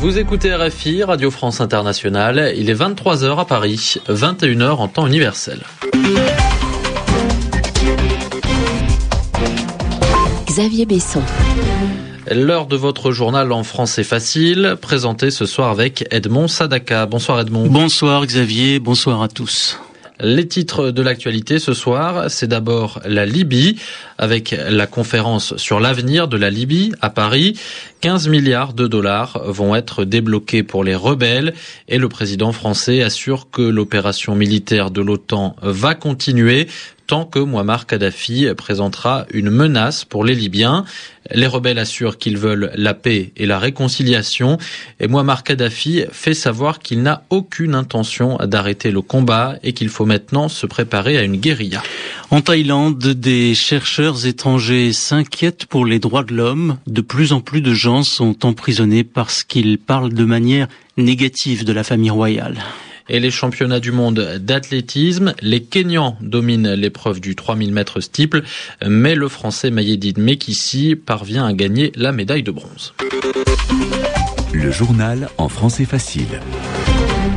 Vous écoutez RFI, Radio France Internationale. Il est 23h à Paris, 21h en temps universel. Xavier Besson. L'heure de votre journal en français facile, présenté ce soir avec Edmond Sadaka. Bonsoir Edmond. Bonsoir Xavier, bonsoir à tous. Les titres de l'actualité ce soir, c'est d'abord la Libye, avec la conférence sur l'avenir de la Libye à Paris. 15 milliards de dollars vont être débloqués pour les rebelles et le président français assure que l'opération militaire de l'OTAN va continuer tant que Muammar Kadhafi présentera une menace pour les Libyens. Les rebelles assurent qu'ils veulent la paix et la réconciliation et Muammar Kadhafi fait savoir qu'il n'a aucune intention d'arrêter le combat et qu'il faut maintenant se préparer à une guérilla. En Thaïlande, des chercheurs étrangers s'inquiètent pour les droits de l'homme. De plus en plus de gens sont emprisonnés parce qu'ils parlent de manière négative de la famille royale et les championnats du monde d'athlétisme. Les Kenyans dominent l'épreuve du 3000 mètres steeple, mais le Français Mayedine Mekissi parvient à gagner la médaille de bronze. Le journal en français facile.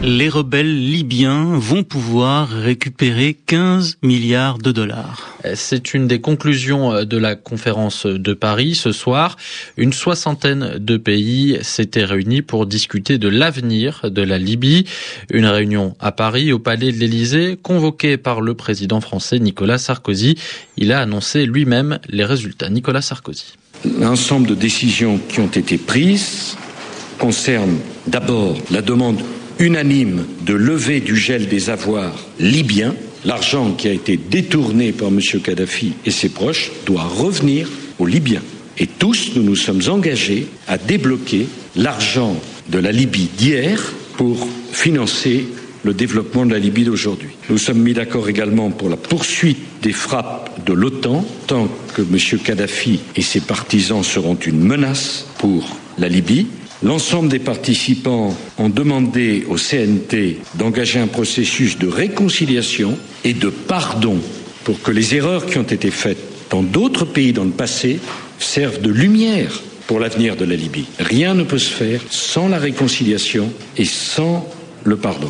Les rebelles libyens vont pouvoir récupérer 15 milliards de dollars. C'est une des conclusions de la conférence de Paris ce soir. Une soixantaine de pays s'étaient réunis pour discuter de l'avenir de la Libye. Une réunion à Paris, au palais de l'Élysée, convoquée par le président français Nicolas Sarkozy. Il a annoncé lui-même les résultats. Nicolas Sarkozy. L'ensemble de décisions qui ont été prises concerne d'abord la demande unanime de lever du gel des avoirs libyens. L'argent qui a été détourné par M. Kadhafi et ses proches doit revenir aux Libyens. Et tous, nous nous sommes engagés à débloquer l'argent de la Libye d'hier pour financer le développement de la Libye d'aujourd'hui. Nous sommes mis d'accord également pour la poursuite des frappes de l'OTAN tant que M. Kadhafi et ses partisans seront une menace pour la Libye. L'ensemble des participants ont demandé au CNT d'engager un processus de réconciliation et de pardon pour que les erreurs qui ont été faites dans d'autres pays dans le passé servent de lumière pour l'avenir de la Libye. Rien ne peut se faire sans la réconciliation et sans le pardon.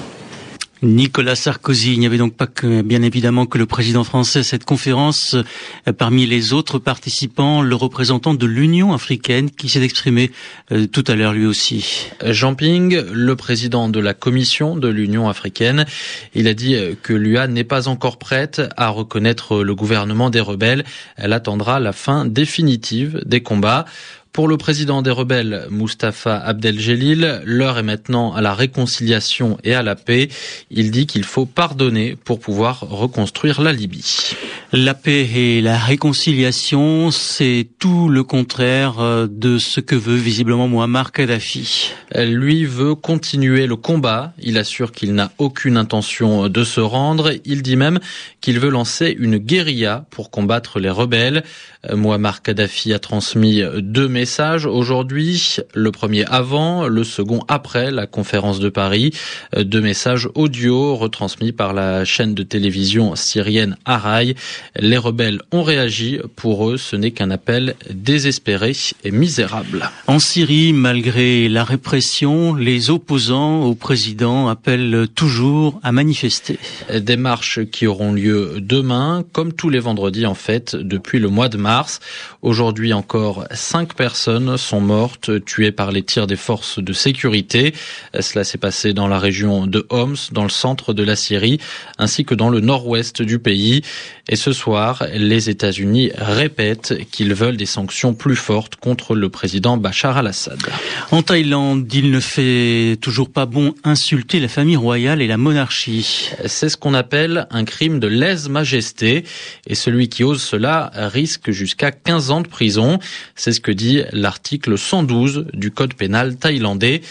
Nicolas Sarkozy. Il n'y avait donc pas que, bien évidemment, que le président français à cette conférence. Euh, parmi les autres participants, le représentant de l'Union africaine qui s'est exprimé euh, tout à l'heure lui aussi. Jean Ping, le président de la commission de l'Union africaine, il a dit que l'UA n'est pas encore prête à reconnaître le gouvernement des rebelles. Elle attendra la fin définitive des combats. Pour le président des rebelles, Mustafa Abdeljelil, l'heure est maintenant à la réconciliation et à la paix. Il dit qu'il faut pardonner pour pouvoir reconstruire la Libye. La paix et la réconciliation, c'est tout le contraire euh, de ce que veut visiblement Muammar Kadhafi. Lui veut continuer le combat. Il assure qu'il n'a aucune intention de se rendre. Il dit même qu'il veut lancer une guérilla pour combattre les rebelles. Muammar Kadhafi a transmis deux messages aujourd'hui, le premier avant, le second après la conférence de Paris, deux messages audio retransmis par la chaîne de télévision syrienne Arai. Les rebelles ont réagi, pour eux ce n'est qu'un appel désespéré et misérable. En Syrie, malgré la répression, les opposants au président appellent toujours à manifester. Des marches qui auront lieu demain, comme tous les vendredis en fait, depuis le mois de mars. Aujourd'hui encore, cinq personnes sont mortes, tuées par les tirs des forces de sécurité. Cela s'est passé dans la région de Homs, dans le centre de la Syrie, ainsi que dans le nord-ouest du pays. Et ce soir, les États-Unis répètent qu'ils veulent des sanctions plus fortes contre le président Bachar al-Assad. En Thaïlande, il ne fait toujours pas bon insulter la famille royale et la monarchie. C'est ce qu'on appelle un crime de lèse-majesté. Et celui qui ose cela risque jusqu'à 15 ans de prison. C'est ce que dit l'article 112 du Code pénal thaïlandais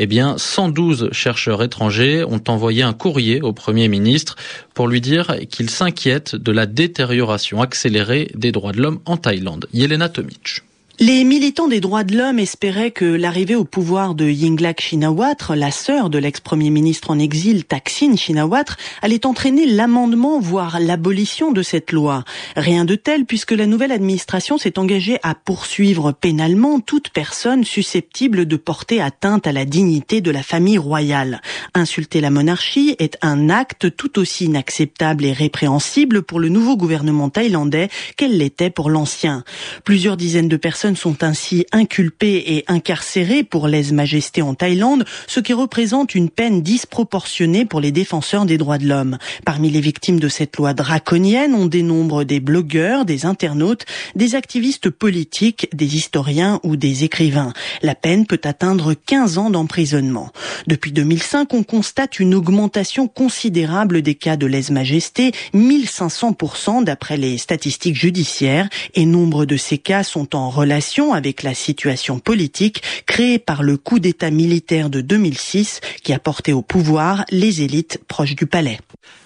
eh bien, 112 chercheurs étrangers ont envoyé un courrier au Premier ministre pour lui dire qu'ils s'inquiètent de la détérioration accélérée des droits de l'homme en Thaïlande. Yelena Tomic. Les militants des droits de l'homme espéraient que l'arrivée au pouvoir de Yingluck Shinawatra, la sœur de l'ex-premier ministre en exil Thaksin Shinawatra, allait entraîner l'amendement, voire l'abolition de cette loi. Rien de tel puisque la nouvelle administration s'est engagée à poursuivre pénalement toute personne susceptible de porter atteinte à la dignité de la famille royale. Insulter la monarchie est un acte tout aussi inacceptable et répréhensible pour le nouveau gouvernement thaïlandais qu'elle l'était pour l'ancien. Plusieurs dizaines de personnes sont ainsi inculpés et incarcérés pour lèse-majesté en Thaïlande, ce qui représente une peine disproportionnée pour les défenseurs des droits de l'homme. Parmi les victimes de cette loi draconienne, on dénombre des blogueurs, des internautes, des activistes politiques, des historiens ou des écrivains. La peine peut atteindre 15 ans d'emprisonnement. Depuis 2005, on constate une augmentation considérable des cas de lèse-majesté, 1500% d'après les statistiques judiciaires, et nombre de ces cas sont en relation avec la situation politique créée par le coup d'État militaire de 2006 qui a porté au pouvoir les élites proches du palais.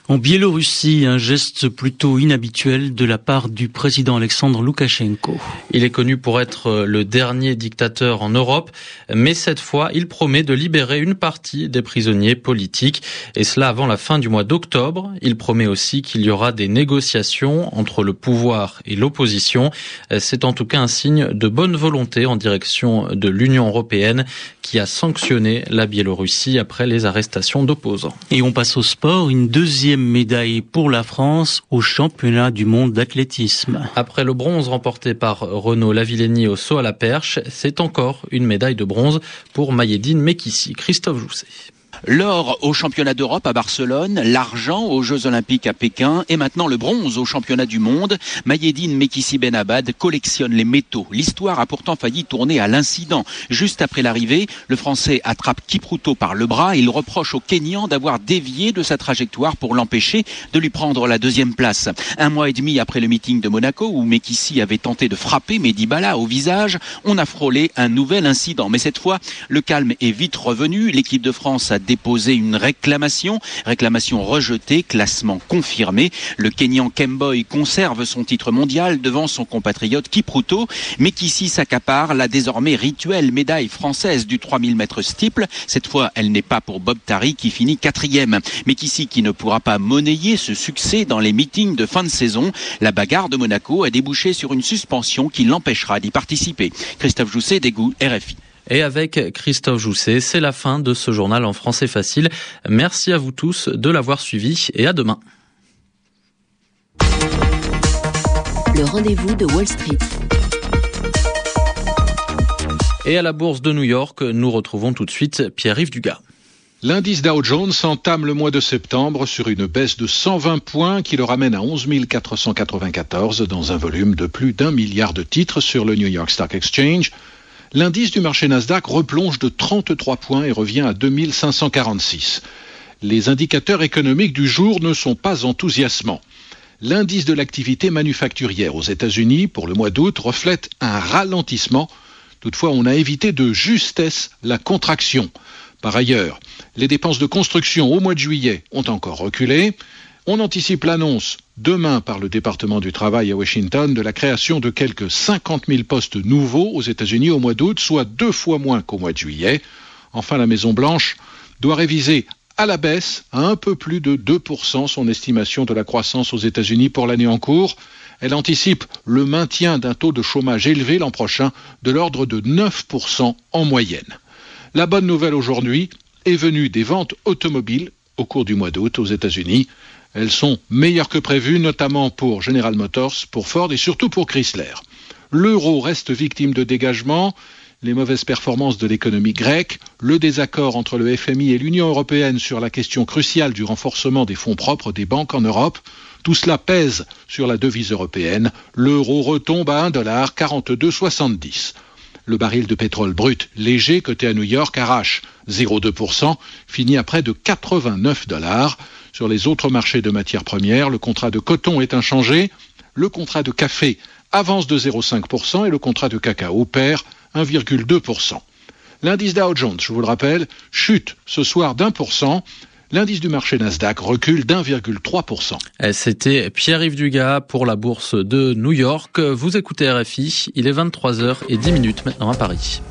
En Biélorussie, un geste plutôt inhabituel de la part du président Alexandre Loukachenko. Il est connu pour être le dernier dictateur en Europe, mais cette fois, il promet de libérer une partie des prisonniers politiques, et cela avant la fin du mois d'octobre. Il promet aussi qu'il y aura des négociations entre le pouvoir et l'opposition. C'est en tout cas un signe de bonne volonté en direction de l'Union européenne qui a sanctionné la Biélorussie après les arrestations d'opposants. Et on passe au sport, une deuxième médaille pour la France au championnat du monde d'athlétisme. Après le bronze remporté par Renaud Lavillenie au saut à la perche, c'est encore une médaille de bronze pour Mayedine Mekissi. Christophe Jousset. L'or au championnat d'Europe à Barcelone, l'argent aux Jeux Olympiques à Pékin et maintenant le bronze au championnat du monde. Mayedine Mekissi Benabad collectionne les métaux. L'histoire a pourtant failli tourner à l'incident. Juste après l'arrivée, le Français attrape Kipruto par le bras. Il reproche au Kenyan d'avoir dévié de sa trajectoire pour l'empêcher de lui prendre la deuxième place. Un mois et demi après le meeting de Monaco où Mekissi avait tenté de frapper Medibala au visage, on a frôlé un nouvel incident. Mais cette fois, le calme est vite revenu. L'équipe de France a déposé une réclamation, réclamation rejetée, classement confirmé. Le Kenyan Kemboy conserve son titre mondial devant son compatriote Kipruto, mais qu'ici s'accapare la désormais rituelle médaille française du 3000 mètres steeple. Cette fois, elle n'est pas pour Bob Tari qui finit quatrième, mais qui ne pourra pas monnayer ce succès dans les meetings de fin de saison. La bagarre de Monaco a débouché sur une suspension qui l'empêchera d'y participer. Christophe Jousset, Dégout, RFI. Et avec Christophe Jousset, c'est la fin de ce journal en français facile. Merci à vous tous de l'avoir suivi et à demain. Le rendez-vous de Wall Street. Et à la bourse de New York, nous retrouvons tout de suite Pierre-Yves Dugas. L'indice Dow Jones entame le mois de septembre sur une baisse de 120 points qui le ramène à 11 494 dans un volume de plus d'un milliard de titres sur le New York Stock Exchange. L'indice du marché Nasdaq replonge de 33 points et revient à 2546. Les indicateurs économiques du jour ne sont pas enthousiasmants. L'indice de l'activité manufacturière aux États-Unis pour le mois d'août reflète un ralentissement. Toutefois, on a évité de justesse la contraction. Par ailleurs, les dépenses de construction au mois de juillet ont encore reculé. On anticipe l'annonce demain par le département du travail à Washington de la création de quelques 50 000 postes nouveaux aux États-Unis au mois d'août, soit deux fois moins qu'au mois de juillet. Enfin, la Maison-Blanche doit réviser à la baisse à un peu plus de 2% son estimation de la croissance aux États-Unis pour l'année en cours. Elle anticipe le maintien d'un taux de chômage élevé l'an prochain de l'ordre de 9% en moyenne. La bonne nouvelle aujourd'hui est venue des ventes automobiles au cours du mois d'août aux États-Unis. Elles sont meilleures que prévues, notamment pour General Motors, pour Ford et surtout pour Chrysler. L'euro reste victime de dégagement, les mauvaises performances de l'économie grecque, le désaccord entre le FMI et l'Union européenne sur la question cruciale du renforcement des fonds propres des banques en Europe, tout cela pèse sur la devise européenne. L'euro retombe à 1,4270. Le baril de pétrole brut léger coté à New York arrache 0,2%, finit à près de 89 dollars. Sur les autres marchés de matières premières, le contrat de coton est inchangé, le contrat de café avance de 0,5% et le contrat de cacao perd 1,2%. L'indice Dow Jones, je vous le rappelle, chute ce soir d'un pour cent. L'indice du marché Nasdaq recule d'1,3%. C'était Pierre-Yves Dugas pour la bourse de New York. Vous écoutez RFI, il est 23h et 10 minutes maintenant à Paris.